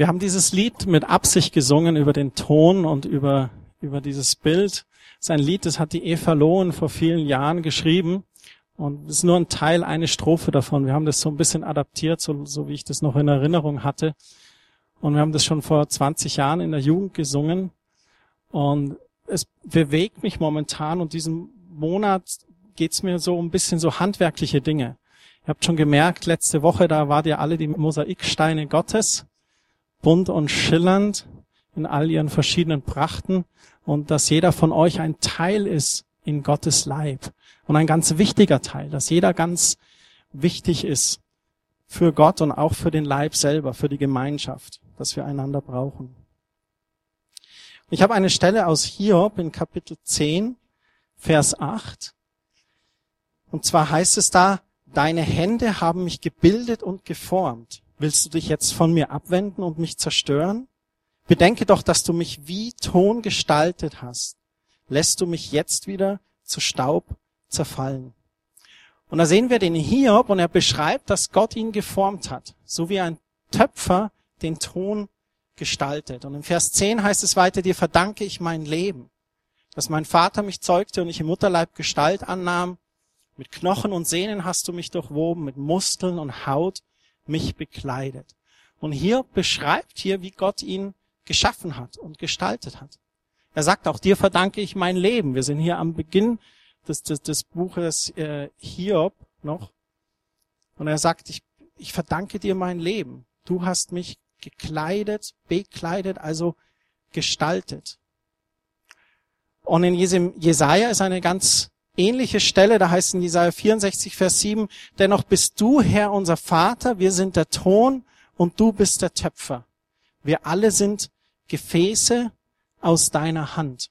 Wir haben dieses Lied mit Absicht gesungen über den Ton und über, über dieses Bild. Das ist ein Lied, das hat die Eva Lohen vor vielen Jahren geschrieben. Und es ist nur ein Teil, eine Strophe davon. Wir haben das so ein bisschen adaptiert, so, so wie ich das noch in Erinnerung hatte. Und wir haben das schon vor 20 Jahren in der Jugend gesungen. Und es bewegt mich momentan und diesen Monat geht's mir so ein bisschen so handwerkliche Dinge. Ihr habt schon gemerkt, letzte Woche, da wart ihr alle die Mosaiksteine Gottes bunt und schillernd in all ihren verschiedenen Prachten und dass jeder von euch ein Teil ist in Gottes Leib und ein ganz wichtiger Teil, dass jeder ganz wichtig ist für Gott und auch für den Leib selber, für die Gemeinschaft, dass wir einander brauchen. Ich habe eine Stelle aus Hiob in Kapitel 10, Vers 8. Und zwar heißt es da, deine Hände haben mich gebildet und geformt. Willst du dich jetzt von mir abwenden und mich zerstören? Bedenke doch, dass du mich wie Ton gestaltet hast. Lässt du mich jetzt wieder zu Staub zerfallen? Und da sehen wir den Hiob und er beschreibt, dass Gott ihn geformt hat, so wie ein Töpfer den Ton gestaltet. Und im Vers 10 heißt es weiter, dir verdanke ich mein Leben, dass mein Vater mich zeugte und ich im Mutterleib Gestalt annahm. Mit Knochen und Sehnen hast du mich durchwoben, mit Muskeln und Haut mich bekleidet. Und hier beschreibt hier, wie Gott ihn geschaffen hat und gestaltet hat. Er sagt auch, dir verdanke ich mein Leben. Wir sind hier am Beginn des, des, des Buches äh, Hiob noch. Und er sagt, ich, ich verdanke dir mein Leben. Du hast mich gekleidet, bekleidet, also gestaltet. Und in Jesaja ist eine ganz ähnliche Stelle, da heißt in Jesaja 64, Vers 7, dennoch bist du, Herr, unser Vater, wir sind der Ton und du bist der Töpfer. Wir alle sind Gefäße aus deiner Hand.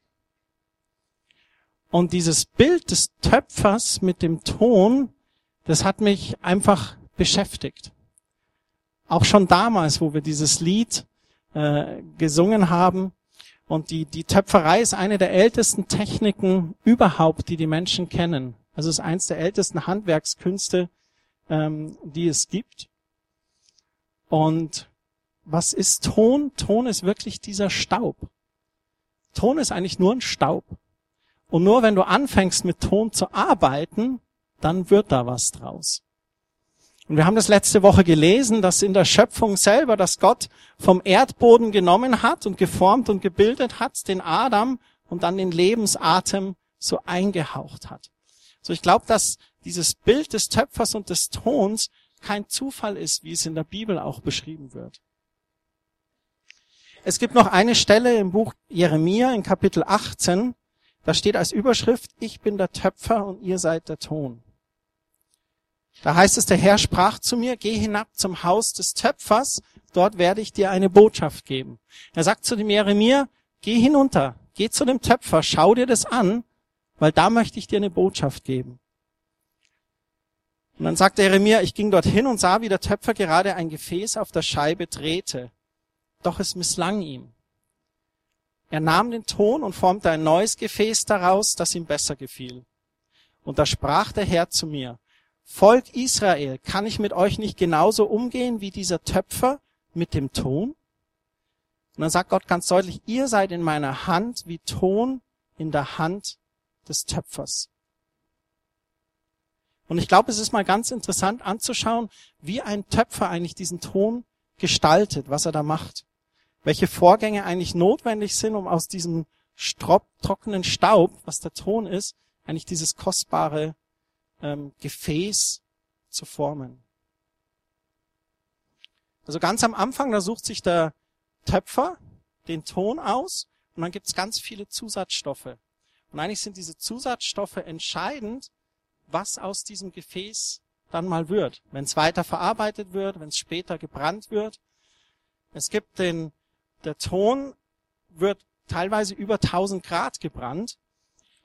Und dieses Bild des Töpfers mit dem Ton, das hat mich einfach beschäftigt. Auch schon damals, wo wir dieses Lied äh, gesungen haben, und die, die Töpferei ist eine der ältesten Techniken überhaupt, die die Menschen kennen. Also es ist eins der ältesten Handwerkskünste, ähm, die es gibt. Und was ist Ton? Ton ist wirklich dieser Staub. Ton ist eigentlich nur ein Staub. Und nur wenn du anfängst mit Ton zu arbeiten, dann wird da was draus. Und wir haben das letzte Woche gelesen, dass in der Schöpfung selber, dass Gott vom Erdboden genommen hat und geformt und gebildet hat, den Adam und dann den Lebensatem so eingehaucht hat. So ich glaube, dass dieses Bild des Töpfers und des Tons kein Zufall ist, wie es in der Bibel auch beschrieben wird. Es gibt noch eine Stelle im Buch Jeremia in Kapitel 18, da steht als Überschrift, ich bin der Töpfer und ihr seid der Ton. Da heißt es, der Herr sprach zu mir, geh hinab zum Haus des Töpfers, dort werde ich dir eine Botschaft geben. Er sagt zu dem Jeremia, geh hinunter, geh zu dem Töpfer, schau dir das an, weil da möchte ich dir eine Botschaft geben. Und dann sagte Jeremia, ich ging dorthin und sah, wie der Töpfer gerade ein Gefäß auf der Scheibe drehte. Doch es misslang ihm. Er nahm den Ton und formte ein neues Gefäß daraus, das ihm besser gefiel. Und da sprach der Herr zu mir, Volk Israel, kann ich mit euch nicht genauso umgehen wie dieser Töpfer mit dem Ton? Und dann sagt Gott ganz deutlich, ihr seid in meiner Hand wie Ton in der Hand des Töpfers. Und ich glaube, es ist mal ganz interessant anzuschauen, wie ein Töpfer eigentlich diesen Ton gestaltet, was er da macht. Welche Vorgänge eigentlich notwendig sind, um aus diesem trockenen Staub, was der Ton ist, eigentlich dieses kostbare ähm, Gefäß zu formen. Also ganz am Anfang, da sucht sich der Töpfer den Ton aus und dann gibt's ganz viele Zusatzstoffe. Und eigentlich sind diese Zusatzstoffe entscheidend, was aus diesem Gefäß dann mal wird. Wenn es weiter verarbeitet wird, wenn es später gebrannt wird. Es gibt den, der Ton wird teilweise über 1000 Grad gebrannt.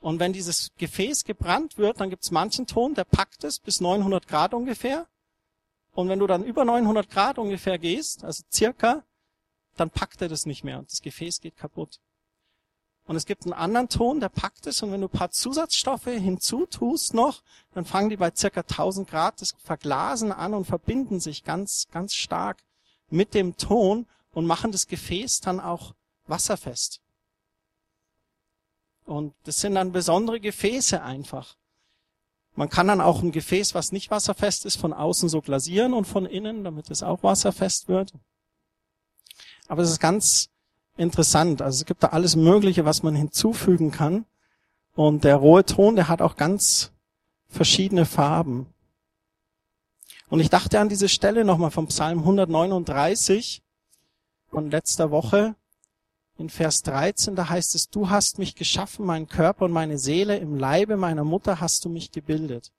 Und wenn dieses Gefäß gebrannt wird, dann gibt es manchen Ton, der packt es bis 900 Grad ungefähr. Und wenn du dann über 900 Grad ungefähr gehst, also circa, dann packt er das nicht mehr und das Gefäß geht kaputt. Und es gibt einen anderen Ton, der packt es und wenn du ein paar Zusatzstoffe hinzutust noch, dann fangen die bei circa 1000 Grad das Verglasen an und verbinden sich ganz, ganz stark mit dem Ton und machen das Gefäß dann auch wasserfest. Und das sind dann besondere Gefäße einfach. Man kann dann auch ein Gefäß, was nicht wasserfest ist, von außen so glasieren und von innen, damit es auch wasserfest wird. Aber es ist ganz interessant. Also es gibt da alles Mögliche, was man hinzufügen kann. Und der rohe Ton, der hat auch ganz verschiedene Farben. Und ich dachte an diese Stelle nochmal vom Psalm 139 von letzter Woche. In Vers 13, da heißt es, du hast mich geschaffen, meinen Körper und meine Seele, im Leibe meiner Mutter hast du mich gebildet.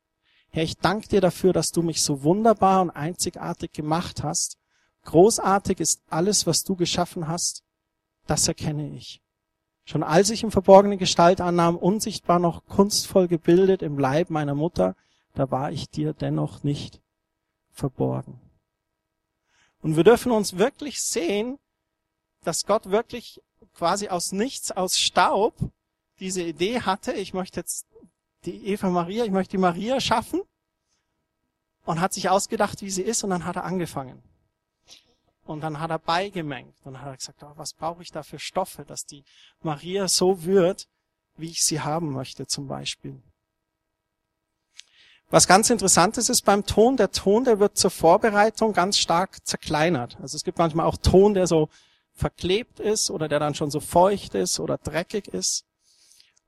Herr, ich danke dir dafür, dass du mich so wunderbar und einzigartig gemacht hast. Großartig ist alles, was du geschaffen hast das erkenne ich. Schon als ich im verborgene Gestalt annahm, unsichtbar noch kunstvoll gebildet im Leib meiner Mutter, da war ich dir dennoch nicht verborgen. Und wir dürfen uns wirklich sehen, dass Gott wirklich quasi aus nichts, aus Staub diese Idee hatte, ich möchte jetzt die Eva Maria, ich möchte die Maria schaffen und hat sich ausgedacht, wie sie ist und dann hat er angefangen. Und dann hat er beigemengt. Dann hat er gesagt, oh, was brauche ich da für Stoffe, dass die Maria so wird, wie ich sie haben möchte zum Beispiel. Was ganz interessant ist, ist beim Ton, der Ton, der wird zur Vorbereitung ganz stark zerkleinert. Also es gibt manchmal auch Ton, der so verklebt ist oder der dann schon so feucht ist oder dreckig ist.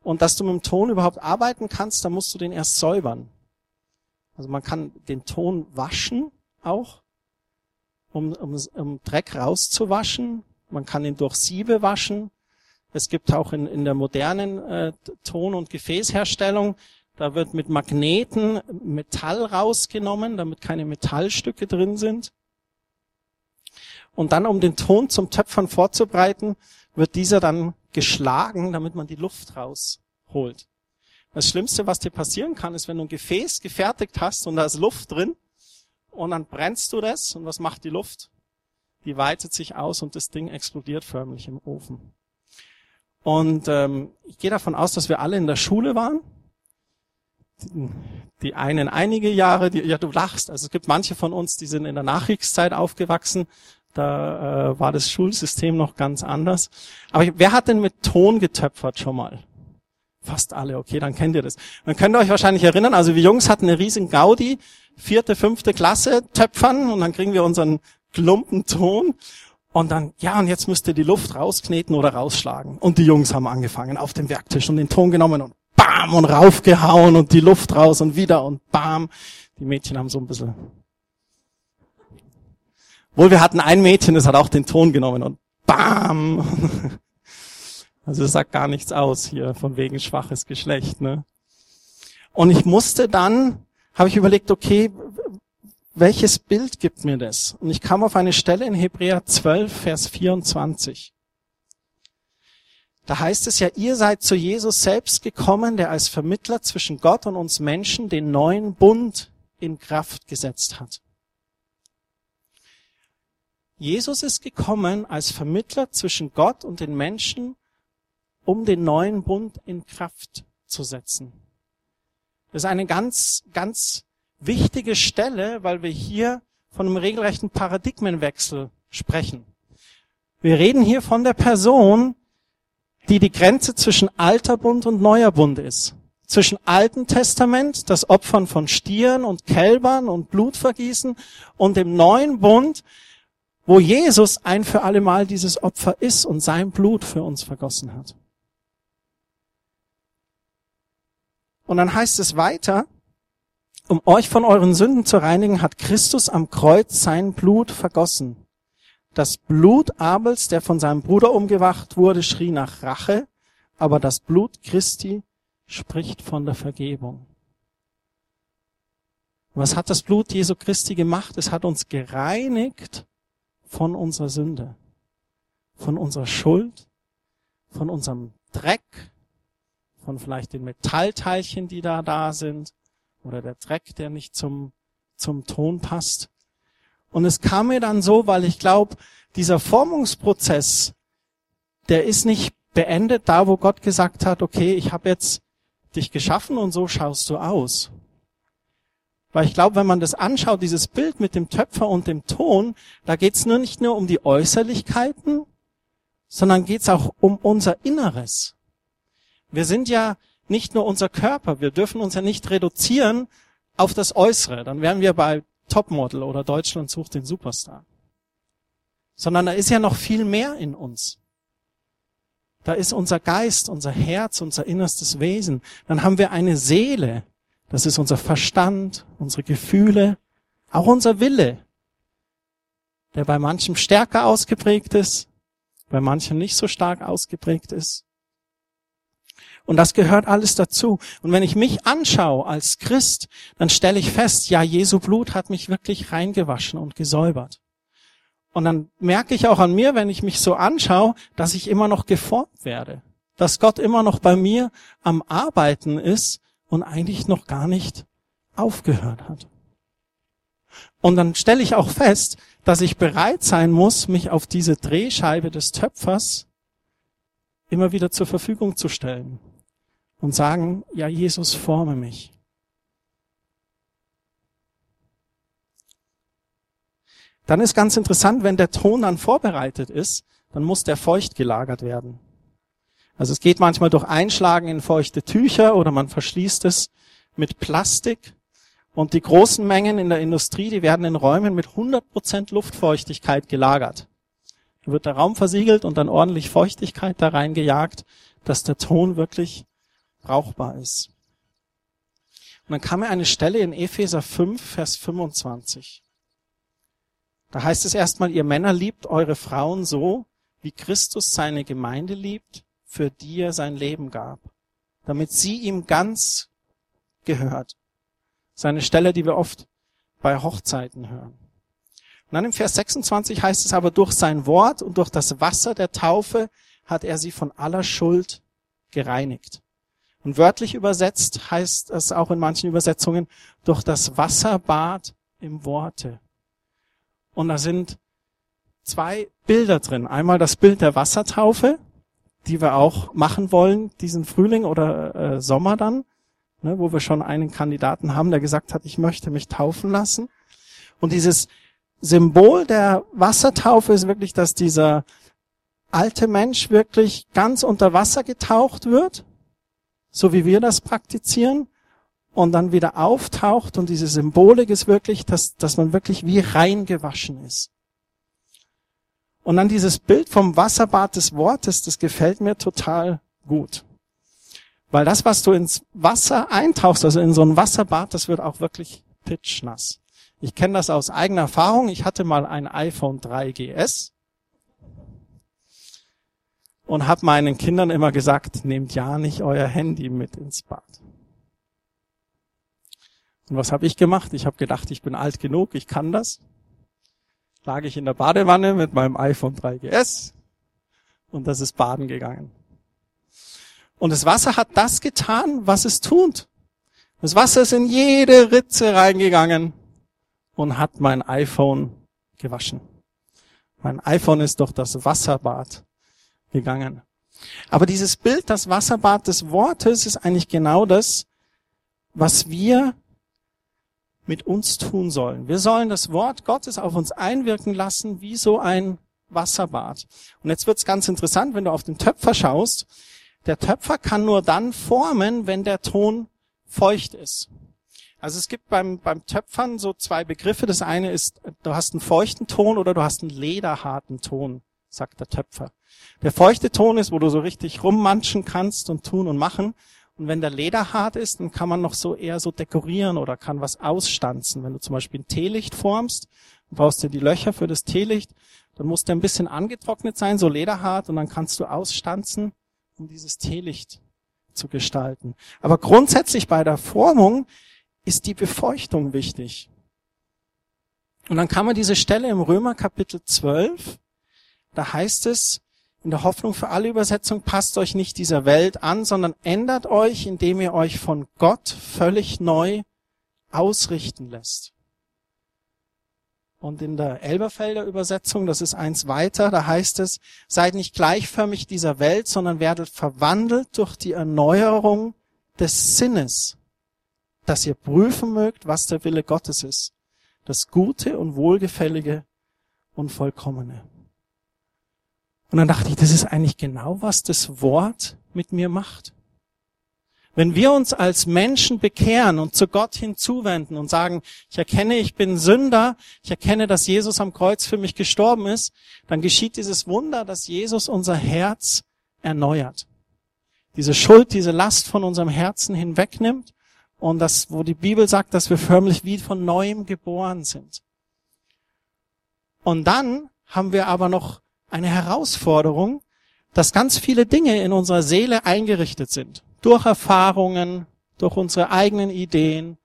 Und dass du mit dem Ton überhaupt arbeiten kannst, dann musst du den erst säubern. Also man kann den Ton waschen auch um, um, um Dreck rauszuwaschen. Man kann ihn durch Siebe waschen. Es gibt auch in, in der modernen äh, Ton- und Gefäßherstellung, da wird mit Magneten Metall rausgenommen, damit keine Metallstücke drin sind. Und dann, um den Ton zum Töpfern vorzubereiten, wird dieser dann geschlagen, damit man die Luft rausholt. Das Schlimmste, was dir passieren kann, ist, wenn du ein Gefäß gefertigt hast und da ist Luft drin, und dann brennst du das und was macht die Luft? Die weitet sich aus und das Ding explodiert förmlich im Ofen. Und ähm, ich gehe davon aus, dass wir alle in der Schule waren. Die, einen einige Jahre, die, ja du lachst. Also es gibt manche von uns, die sind in der Nachkriegszeit aufgewachsen. Da äh, war das Schulsystem noch ganz anders. Aber wer hat denn mit Ton getöpfert schon mal? Fast alle, okay, dann kennt ihr das. Dann könnt ihr euch wahrscheinlich erinnern, also wir Jungs hatten eine riesen Gaudi, vierte, fünfte Klasse töpfern und dann kriegen wir unseren Klumpen Ton und dann, ja, und jetzt müsst ihr die Luft rauskneten oder rausschlagen. Und die Jungs haben angefangen auf dem Werktisch und den Ton genommen und bam und raufgehauen und die Luft raus und wieder und bam. Die Mädchen haben so ein bisschen. Wohl, wir hatten ein Mädchen, das hat auch den Ton genommen und bam. Also das sagt gar nichts aus hier von wegen schwaches Geschlecht. Ne? Und ich musste dann, habe ich überlegt, okay, welches Bild gibt mir das? Und ich kam auf eine Stelle in Hebräer 12, Vers 24. Da heißt es ja, ihr seid zu Jesus selbst gekommen, der als Vermittler zwischen Gott und uns Menschen den neuen Bund in Kraft gesetzt hat. Jesus ist gekommen als Vermittler zwischen Gott und den Menschen, um den neuen Bund in Kraft zu setzen. Das ist eine ganz, ganz wichtige Stelle, weil wir hier von einem regelrechten Paradigmenwechsel sprechen. Wir reden hier von der Person, die die Grenze zwischen alter Bund und neuer Bund ist. Zwischen Alten Testament, das Opfern von Stieren und Kälbern und Blutvergießen und dem neuen Bund, wo Jesus ein für alle Mal dieses Opfer ist und sein Blut für uns vergossen hat. Und dann heißt es weiter, um euch von euren Sünden zu reinigen, hat Christus am Kreuz sein Blut vergossen. Das Blut Abels, der von seinem Bruder umgewacht wurde, schrie nach Rache, aber das Blut Christi spricht von der Vergebung. Was hat das Blut Jesu Christi gemacht? Es hat uns gereinigt von unserer Sünde, von unserer Schuld, von unserem Dreck, von vielleicht den Metallteilchen, die da da sind, oder der Dreck, der nicht zum, zum Ton passt. Und es kam mir dann so, weil ich glaube, dieser Formungsprozess, der ist nicht beendet da, wo Gott gesagt hat, okay, ich habe jetzt dich geschaffen und so schaust du aus. Weil ich glaube, wenn man das anschaut, dieses Bild mit dem Töpfer und dem Ton, da geht's nur nicht nur um die Äußerlichkeiten, sondern geht's auch um unser Inneres. Wir sind ja nicht nur unser Körper, wir dürfen uns ja nicht reduzieren auf das Äußere. Dann wären wir bei Topmodel oder Deutschland sucht den Superstar. Sondern da ist ja noch viel mehr in uns. Da ist unser Geist, unser Herz, unser innerstes Wesen. Dann haben wir eine Seele. Das ist unser Verstand, unsere Gefühle, auch unser Wille, der bei manchem stärker ausgeprägt ist, bei manchem nicht so stark ausgeprägt ist. Und das gehört alles dazu. Und wenn ich mich anschaue als Christ, dann stelle ich fest, ja, Jesu Blut hat mich wirklich reingewaschen und gesäubert. Und dann merke ich auch an mir, wenn ich mich so anschaue, dass ich immer noch geformt werde. Dass Gott immer noch bei mir am Arbeiten ist und eigentlich noch gar nicht aufgehört hat. Und dann stelle ich auch fest, dass ich bereit sein muss, mich auf diese Drehscheibe des Töpfers immer wieder zur Verfügung zu stellen und sagen, ja, Jesus, forme mich. Dann ist ganz interessant, wenn der Ton dann vorbereitet ist, dann muss der feucht gelagert werden. Also es geht manchmal durch Einschlagen in feuchte Tücher oder man verschließt es mit Plastik. Und die großen Mengen in der Industrie, die werden in Räumen mit 100% Luftfeuchtigkeit gelagert. Da wird der Raum versiegelt und dann ordentlich Feuchtigkeit da reingejagt, dass der Ton wirklich brauchbar ist. Und dann kam mir eine Stelle in Epheser 5, Vers 25. Da heißt es erstmal, ihr Männer liebt eure Frauen so, wie Christus seine Gemeinde liebt, für die er sein Leben gab, damit sie ihm ganz gehört. Seine Stelle, die wir oft bei Hochzeiten hören. Und dann im Vers 26 heißt es aber, durch sein Wort und durch das Wasser der Taufe hat er sie von aller Schuld gereinigt. Und wörtlich übersetzt heißt es auch in manchen Übersetzungen durch das Wasserbad im Worte. Und da sind zwei Bilder drin. Einmal das Bild der Wassertaufe, die wir auch machen wollen, diesen Frühling oder äh, Sommer dann, ne, wo wir schon einen Kandidaten haben, der gesagt hat, ich möchte mich taufen lassen. Und dieses Symbol der Wassertaufe ist wirklich, dass dieser alte Mensch wirklich ganz unter Wasser getaucht wird so wie wir das praktizieren, und dann wieder auftaucht und diese Symbolik ist wirklich, dass, dass man wirklich wie reingewaschen ist. Und dann dieses Bild vom Wasserbad des Wortes, das gefällt mir total gut. Weil das, was du ins Wasser eintauchst, also in so ein Wasserbad, das wird auch wirklich pitchnass. Ich kenne das aus eigener Erfahrung. Ich hatte mal ein iPhone 3 GS und habe meinen Kindern immer gesagt, nehmt ja nicht euer Handy mit ins Bad. Und was habe ich gemacht? Ich habe gedacht, ich bin alt genug, ich kann das. Lag ich in der Badewanne mit meinem iPhone 3GS und das ist baden gegangen. Und das Wasser hat das getan, was es tut. Das Wasser ist in jede Ritze reingegangen und hat mein iPhone gewaschen. Mein iPhone ist doch das Wasserbad gegangen. Aber dieses Bild, das Wasserbad des Wortes, ist eigentlich genau das, was wir mit uns tun sollen. Wir sollen das Wort Gottes auf uns einwirken lassen, wie so ein Wasserbad. Und jetzt wird's ganz interessant, wenn du auf den Töpfer schaust. Der Töpfer kann nur dann formen, wenn der Ton feucht ist. Also es gibt beim, beim Töpfern so zwei Begriffe. Das eine ist, du hast einen feuchten Ton oder du hast einen lederharten Ton, sagt der Töpfer. Der feuchte Ton ist, wo du so richtig rummanschen kannst und tun und machen. Und wenn der Leder hart ist, dann kann man noch so eher so dekorieren oder kann was ausstanzen. Wenn du zum Beispiel ein Teelicht formst, brauchst du die Löcher für das Teelicht, dann muss der ein bisschen angetrocknet sein, so lederhart, und dann kannst du ausstanzen, um dieses Teelicht zu gestalten. Aber grundsätzlich bei der Formung ist die Befeuchtung wichtig. Und dann kann man diese Stelle im Römer Kapitel 12, da heißt es, in der Hoffnung für alle Übersetzung, passt euch nicht dieser Welt an, sondern ändert euch, indem ihr euch von Gott völlig neu ausrichten lässt. Und in der Elberfelder Übersetzung, das ist eins weiter, da heißt es, seid nicht gleichförmig dieser Welt, sondern werdet verwandelt durch die Erneuerung des Sinnes, dass ihr prüfen mögt, was der Wille Gottes ist, das Gute und Wohlgefällige und Vollkommene. Und dann dachte ich, das ist eigentlich genau, was das Wort mit mir macht. Wenn wir uns als Menschen bekehren und zu Gott hinzuwenden und sagen, ich erkenne, ich bin Sünder, ich erkenne, dass Jesus am Kreuz für mich gestorben ist, dann geschieht dieses Wunder, dass Jesus unser Herz erneuert. Diese Schuld, diese Last von unserem Herzen hinwegnimmt und das, wo die Bibel sagt, dass wir förmlich wie von neuem geboren sind. Und dann haben wir aber noch eine Herausforderung, dass ganz viele Dinge in unserer Seele eingerichtet sind durch Erfahrungen, durch unsere eigenen Ideen,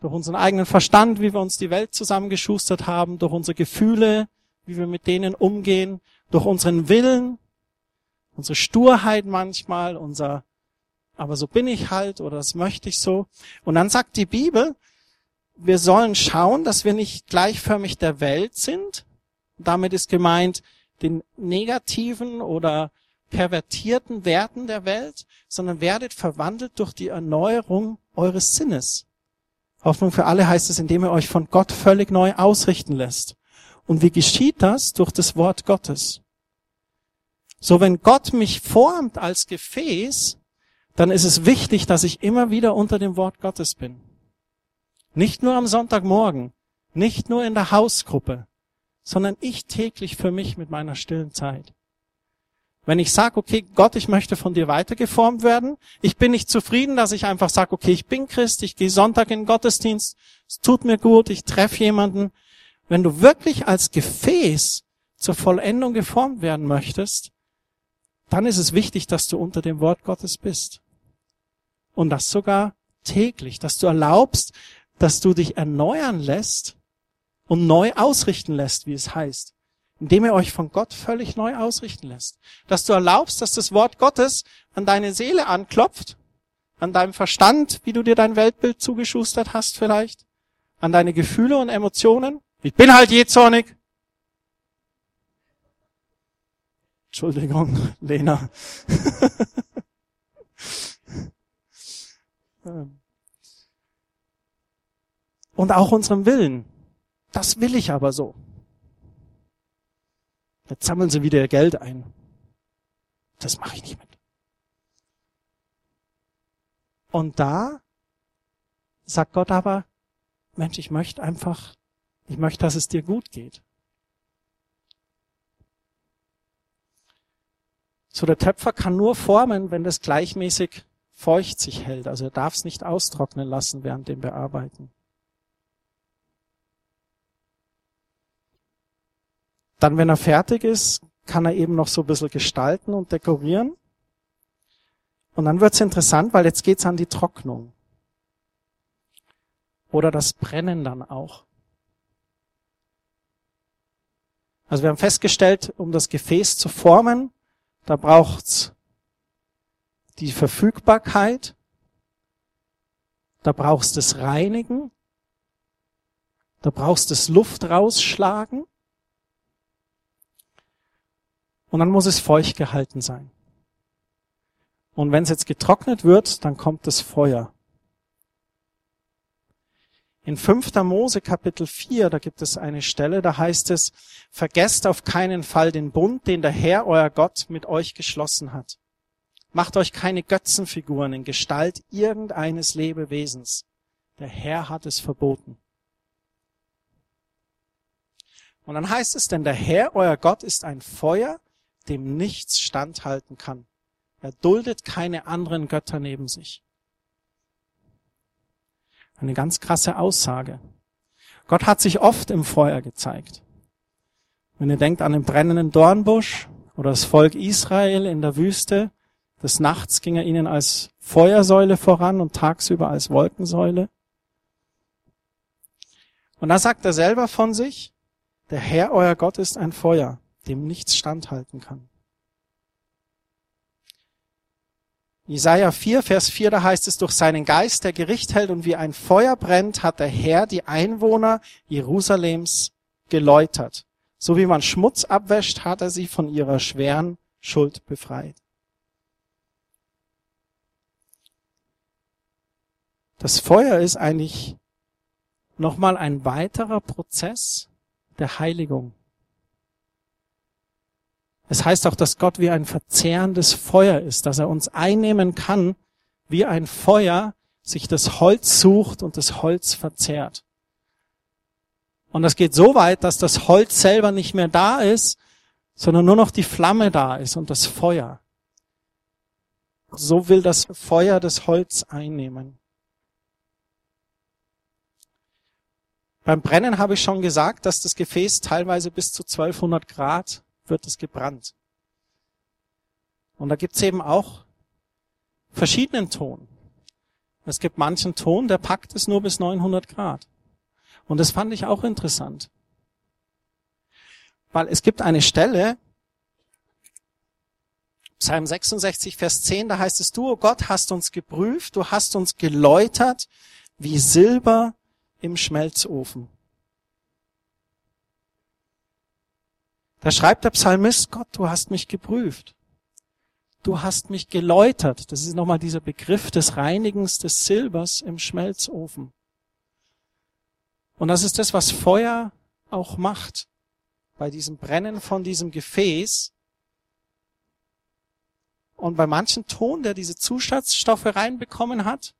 durch unseren eigenen Verstand, wie wir uns die Welt zusammengeschustert haben, durch unsere Gefühle, wie wir mit denen umgehen, durch unseren Willen, unsere Sturheit manchmal, unser, aber so bin ich halt oder das möchte ich so. Und dann sagt die Bibel, wir sollen schauen, dass wir nicht gleichförmig der Welt sind. Damit ist gemeint, den negativen oder pervertierten Werten der Welt, sondern werdet verwandelt durch die Erneuerung eures Sinnes. Hoffnung für alle heißt es, indem ihr euch von Gott völlig neu ausrichten lässt. Und wie geschieht das? Durch das Wort Gottes. So, wenn Gott mich formt als Gefäß, dann ist es wichtig, dass ich immer wieder unter dem Wort Gottes bin. Nicht nur am Sonntagmorgen, nicht nur in der Hausgruppe, sondern ich täglich für mich mit meiner stillen Zeit. Wenn ich sage, okay, Gott, ich möchte von dir weitergeformt werden, ich bin nicht zufrieden, dass ich einfach sage, okay, ich bin Christ, ich gehe Sonntag in den Gottesdienst, es tut mir gut, ich treffe jemanden. Wenn du wirklich als Gefäß zur Vollendung geformt werden möchtest, dann ist es wichtig, dass du unter dem Wort Gottes bist. Und das sogar täglich, dass du erlaubst, dass du dich erneuern lässt und neu ausrichten lässt, wie es heißt indem ihr euch von Gott völlig neu ausrichten lässt. Dass du erlaubst, dass das Wort Gottes an deine Seele anklopft, an deinem Verstand, wie du dir dein Weltbild zugeschustert hast vielleicht, an deine Gefühle und Emotionen. Ich bin halt jähzornig. Entschuldigung, Lena. und auch unserem Willen. Das will ich aber so. Jetzt sammeln sie wieder ihr Geld ein. Das mache ich nicht mit. Und da sagt Gott aber, Mensch, ich möchte einfach, ich möchte, dass es dir gut geht. So der Töpfer kann nur formen, wenn das gleichmäßig feucht sich hält. Also er darf es nicht austrocknen lassen während dem Bearbeiten. Dann, wenn er fertig ist, kann er eben noch so ein bisschen gestalten und dekorieren. Und dann wird's interessant, weil jetzt geht's an die Trocknung. Oder das Brennen dann auch. Also wir haben festgestellt, um das Gefäß zu formen, da braucht's die Verfügbarkeit, da brauchst das Reinigen, da brauchst das Luft rausschlagen und dann muss es feucht gehalten sein. Und wenn es jetzt getrocknet wird, dann kommt das Feuer. In 5. Mose Kapitel 4, da gibt es eine Stelle, da heißt es, vergesst auf keinen Fall den Bund, den der Herr, euer Gott, mit euch geschlossen hat. Macht euch keine Götzenfiguren in Gestalt irgendeines Lebewesens. Der Herr hat es verboten. Und dann heißt es, denn der Herr, euer Gott, ist ein Feuer, dem nichts standhalten kann. Er duldet keine anderen Götter neben sich. Eine ganz krasse Aussage. Gott hat sich oft im Feuer gezeigt. Wenn ihr denkt an den brennenden Dornbusch oder das Volk Israel in der Wüste, Des Nachts ging er ihnen als Feuersäule voran und tagsüber als Wolkensäule. Und da sagt er selber von sich, der Herr, euer Gott, ist ein Feuer, dem nichts standhalten kann. Jesaja 4, Vers 4, da heißt es, durch seinen Geist, der Gericht hält und wie ein Feuer brennt, hat der Herr die Einwohner Jerusalems geläutert. So wie man Schmutz abwäscht, hat er sie von ihrer schweren Schuld befreit. Das Feuer ist eigentlich nochmal ein weiterer Prozess der Heiligung. Es heißt auch, dass Gott wie ein verzehrendes Feuer ist, dass er uns einnehmen kann, wie ein Feuer sich das Holz sucht und das Holz verzehrt. Und das geht so weit, dass das Holz selber nicht mehr da ist, sondern nur noch die Flamme da ist und das Feuer. So will das Feuer das Holz einnehmen. Beim Brennen habe ich schon gesagt, dass das Gefäß teilweise bis zu 1200 Grad wird es gebrannt. Und da gibt's eben auch verschiedenen Ton. Es gibt manchen Ton, der packt es nur bis 900 Grad. Und das fand ich auch interessant. Weil es gibt eine Stelle, Psalm 66, Vers 10, da heißt es, du, oh Gott, hast uns geprüft, du hast uns geläutert wie Silber im Schmelzofen. Da schreibt der Psalmist, Gott, du hast mich geprüft. Du hast mich geläutert. Das ist nochmal dieser Begriff des Reinigens des Silbers im Schmelzofen. Und das ist das, was Feuer auch macht. Bei diesem Brennen von diesem Gefäß. Und bei manchen Ton, der diese Zusatzstoffe reinbekommen hat,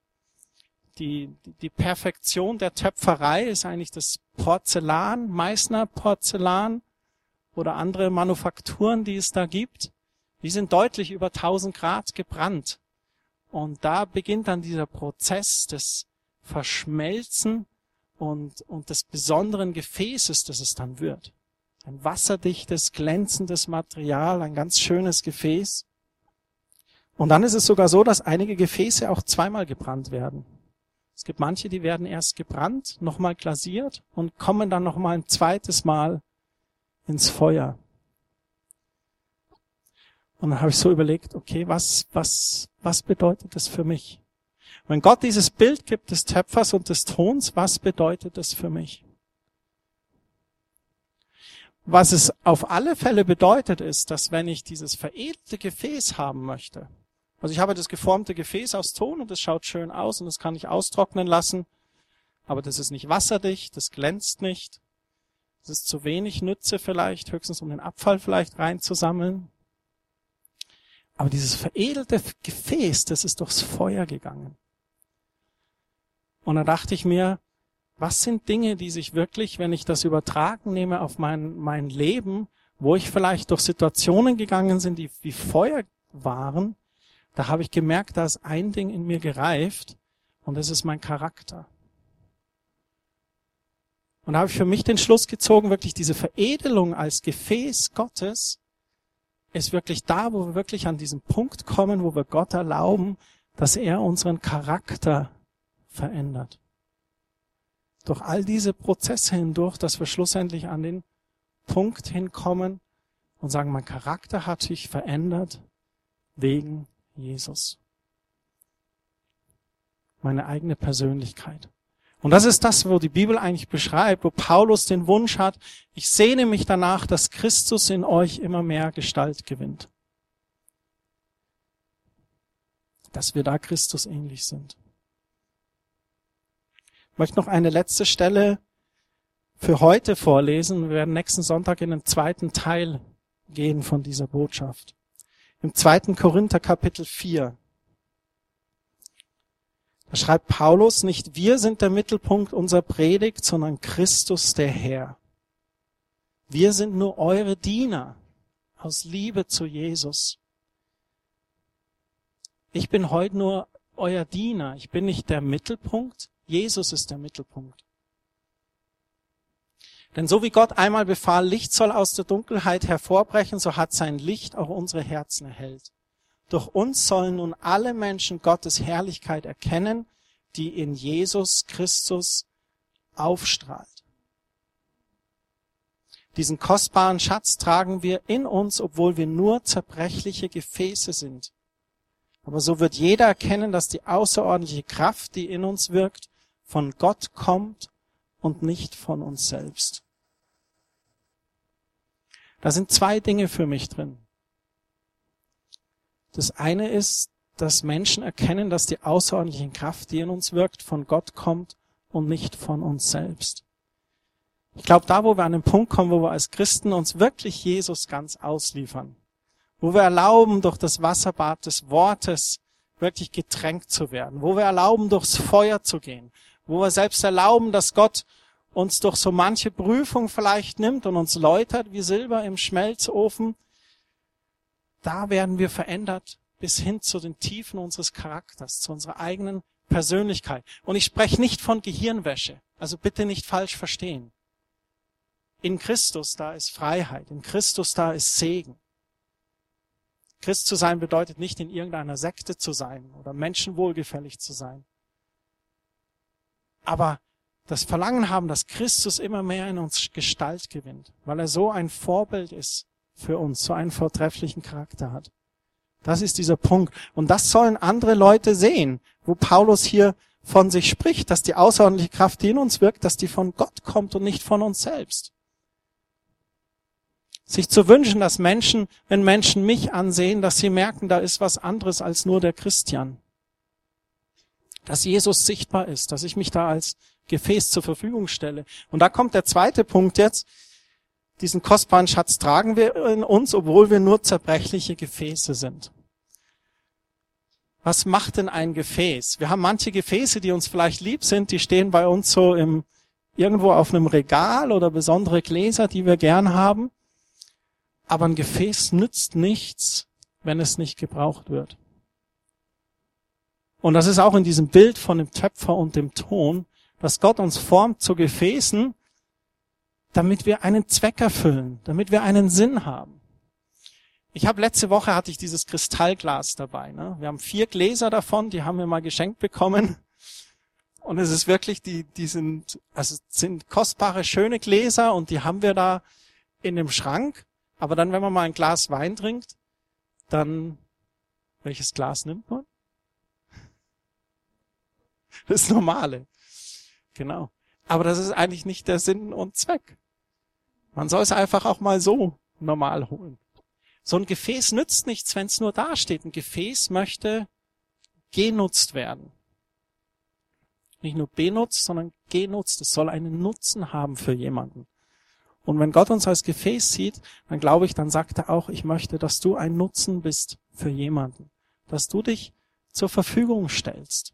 die, die Perfektion der Töpferei ist eigentlich das Porzellan, Meißner Porzellan oder andere Manufakturen, die es da gibt. Die sind deutlich über 1000 Grad gebrannt. Und da beginnt dann dieser Prozess des Verschmelzen und, und des besonderen Gefäßes, das es dann wird. Ein wasserdichtes, glänzendes Material, ein ganz schönes Gefäß. Und dann ist es sogar so, dass einige Gefäße auch zweimal gebrannt werden. Es gibt manche, die werden erst gebrannt, nochmal glasiert und kommen dann nochmal ein zweites Mal ins Feuer. Und dann habe ich so überlegt, okay, was, was, was bedeutet das für mich? Wenn Gott dieses Bild gibt des Töpfers und des Tons, was bedeutet das für mich? Was es auf alle Fälle bedeutet, ist, dass wenn ich dieses veredelte Gefäß haben möchte, also ich habe das geformte Gefäß aus Ton und es schaut schön aus und das kann ich austrocknen lassen. Aber das ist nicht wasserdicht, das glänzt nicht. Das ist zu wenig Nütze vielleicht, höchstens um den Abfall vielleicht reinzusammeln. Aber dieses veredelte Gefäß, das ist durchs Feuer gegangen. Und da dachte ich mir, was sind Dinge, die sich wirklich, wenn ich das übertragen nehme auf mein, mein Leben, wo ich vielleicht durch Situationen gegangen sind, die wie Feuer waren, da habe ich gemerkt, da ist ein Ding in mir gereift und das ist mein Charakter. Und da habe ich für mich den Schluss gezogen, wirklich diese Veredelung als Gefäß Gottes ist wirklich da, wo wir wirklich an diesen Punkt kommen, wo wir Gott erlauben, dass er unseren Charakter verändert. Durch all diese Prozesse hindurch, dass wir schlussendlich an den Punkt hinkommen und sagen, mein Charakter hat sich verändert wegen Jesus. Meine eigene Persönlichkeit. Und das ist das, wo die Bibel eigentlich beschreibt, wo Paulus den Wunsch hat, ich sehne mich danach, dass Christus in euch immer mehr Gestalt gewinnt. Dass wir da Christus ähnlich sind. Ich möchte noch eine letzte Stelle für heute vorlesen. Wir werden nächsten Sonntag in den zweiten Teil gehen von dieser Botschaft im zweiten Korinther Kapitel 4. Da schreibt Paulus, nicht wir sind der Mittelpunkt unserer Predigt, sondern Christus der Herr. Wir sind nur eure Diener aus Liebe zu Jesus. Ich bin heute nur euer Diener. Ich bin nicht der Mittelpunkt. Jesus ist der Mittelpunkt. Denn so wie Gott einmal befahl, Licht soll aus der Dunkelheit hervorbrechen, so hat sein Licht auch unsere Herzen erhellt. Durch uns sollen nun alle Menschen Gottes Herrlichkeit erkennen, die in Jesus Christus aufstrahlt. Diesen kostbaren Schatz tragen wir in uns, obwohl wir nur zerbrechliche Gefäße sind. Aber so wird jeder erkennen, dass die außerordentliche Kraft, die in uns wirkt, von Gott kommt und nicht von uns selbst. Da sind zwei Dinge für mich drin. Das eine ist, dass Menschen erkennen, dass die außerordentliche Kraft, die in uns wirkt, von Gott kommt und nicht von uns selbst. Ich glaube, da, wo wir an den Punkt kommen, wo wir als Christen uns wirklich Jesus ganz ausliefern, wo wir erlauben, durch das Wasserbad des Wortes wirklich getränkt zu werden, wo wir erlauben, durchs Feuer zu gehen, wo wir selbst erlauben, dass Gott uns durch so manche Prüfung vielleicht nimmt und uns läutert wie Silber im Schmelzofen, da werden wir verändert bis hin zu den Tiefen unseres Charakters, zu unserer eigenen Persönlichkeit. Und ich spreche nicht von Gehirnwäsche, also bitte nicht falsch verstehen. In Christus da ist Freiheit, in Christus da ist Segen. Christ zu sein bedeutet nicht in irgendeiner Sekte zu sein oder Menschen wohlgefällig zu sein. Aber das Verlangen haben, dass Christus immer mehr in uns Gestalt gewinnt, weil er so ein Vorbild ist für uns, so einen vortrefflichen Charakter hat. Das ist dieser Punkt. Und das sollen andere Leute sehen, wo Paulus hier von sich spricht, dass die außerordentliche Kraft, die in uns wirkt, dass die von Gott kommt und nicht von uns selbst. Sich zu wünschen, dass Menschen, wenn Menschen mich ansehen, dass sie merken, da ist was anderes als nur der Christian. Dass Jesus sichtbar ist, dass ich mich da als Gefäß zur Verfügung stelle. Und da kommt der zweite Punkt jetzt. Diesen kostbaren Schatz tragen wir in uns, obwohl wir nur zerbrechliche Gefäße sind. Was macht denn ein Gefäß? Wir haben manche Gefäße, die uns vielleicht lieb sind, die stehen bei uns so im, irgendwo auf einem Regal oder besondere Gläser, die wir gern haben. Aber ein Gefäß nützt nichts, wenn es nicht gebraucht wird. Und das ist auch in diesem Bild von dem Töpfer und dem Ton, dass Gott uns formt zu Gefäßen, damit wir einen Zweck erfüllen, damit wir einen Sinn haben. Ich habe letzte Woche hatte ich dieses Kristallglas dabei. Ne? Wir haben vier Gläser davon, die haben wir mal geschenkt bekommen. Und es ist wirklich, die, die sind, also sind kostbare, schöne Gläser und die haben wir da in dem Schrank. Aber dann, wenn man mal ein Glas Wein trinkt, dann, welches Glas nimmt man? Das normale. Genau. Aber das ist eigentlich nicht der Sinn und Zweck. Man soll es einfach auch mal so normal holen. So ein Gefäß nützt nichts, wenn es nur da steht. Ein Gefäß möchte genutzt werden. Nicht nur benutzt, sondern genutzt. Es soll einen Nutzen haben für jemanden. Und wenn Gott uns als Gefäß sieht, dann glaube ich, dann sagt er auch, ich möchte, dass du ein Nutzen bist für jemanden. Dass du dich zur Verfügung stellst.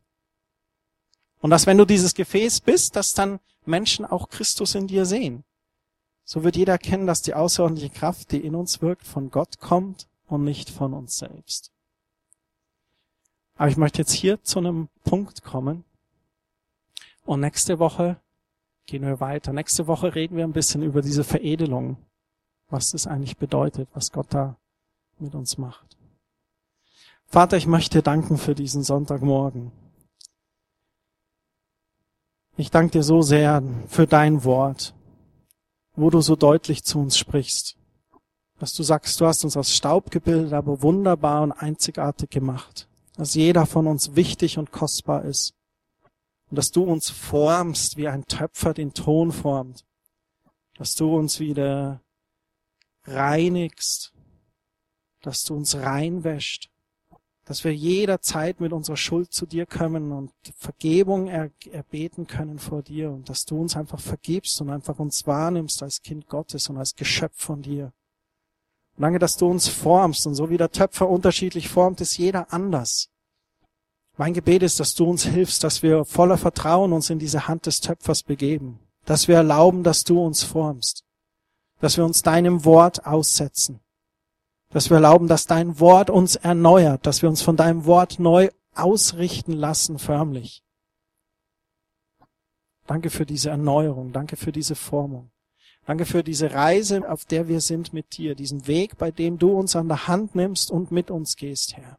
Und dass wenn du dieses Gefäß bist, dass dann Menschen auch Christus in dir sehen. So wird jeder erkennen, dass die außerordentliche Kraft, die in uns wirkt, von Gott kommt und nicht von uns selbst. Aber ich möchte jetzt hier zu einem Punkt kommen. Und nächste Woche gehen wir weiter. Nächste Woche reden wir ein bisschen über diese Veredelung, was das eigentlich bedeutet, was Gott da mit uns macht. Vater, ich möchte danken für diesen Sonntagmorgen. Ich danke dir so sehr für dein Wort, wo du so deutlich zu uns sprichst. Dass du sagst, du hast uns aus Staub gebildet, aber wunderbar und einzigartig gemacht. Dass jeder von uns wichtig und kostbar ist und dass du uns formst, wie ein Töpfer den Ton formt. Dass du uns wieder reinigst. Dass du uns reinwäscht. Dass wir jederzeit mit unserer Schuld zu dir kommen und Vergebung er erbeten können vor dir und dass du uns einfach vergibst und einfach uns wahrnimmst als Kind Gottes und als Geschöpf von dir. Und danke, dass du uns formst und so wie der Töpfer unterschiedlich formt, ist jeder anders. Mein Gebet ist, dass du uns hilfst, dass wir voller Vertrauen uns in diese Hand des Töpfers begeben, dass wir erlauben, dass du uns formst, dass wir uns deinem Wort aussetzen, dass wir erlauben, dass dein Wort uns erneuert, dass wir uns von deinem Wort neu ausrichten lassen, förmlich. Danke für diese Erneuerung, danke für diese Formung. Danke für diese Reise, auf der wir sind mit dir, diesen Weg, bei dem du uns an der Hand nimmst und mit uns gehst, Herr.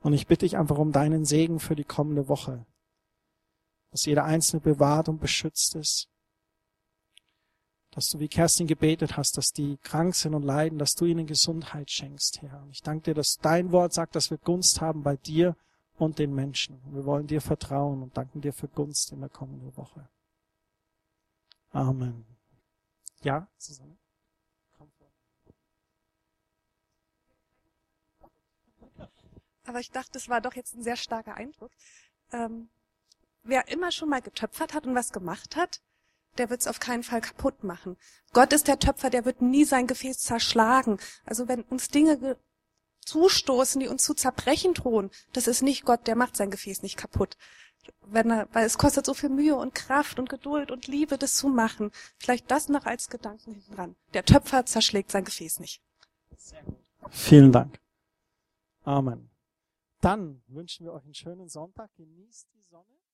Und ich bitte dich einfach um deinen Segen für die kommende Woche. Dass jeder Einzelne bewahrt und beschützt ist. Dass du, wie Kerstin gebetet hast, dass die krank sind und leiden, dass du ihnen Gesundheit schenkst, Herr. Und ich danke dir, dass dein Wort sagt, dass wir Gunst haben bei dir und den Menschen. Und wir wollen dir vertrauen und danken dir für Gunst in der kommenden Woche. Amen. Ja, Susanne? Aber ich dachte, es war doch jetzt ein sehr starker Eindruck. Ähm, wer immer schon mal getöpfert hat und was gemacht hat, der wird es auf keinen Fall kaputt machen. Gott ist der Töpfer, der wird nie sein Gefäß zerschlagen. Also wenn uns Dinge zustoßen, die uns zu zerbrechen drohen, das ist nicht Gott, der macht sein Gefäß nicht kaputt. Wenn er, weil es kostet so viel Mühe und Kraft und Geduld und Liebe, das zu machen. Vielleicht das noch als Gedanken hinten dran. Der Töpfer zerschlägt sein Gefäß nicht. Vielen Dank. Amen. Dann wünschen wir euch einen schönen Sonntag. Genießt die Sonne.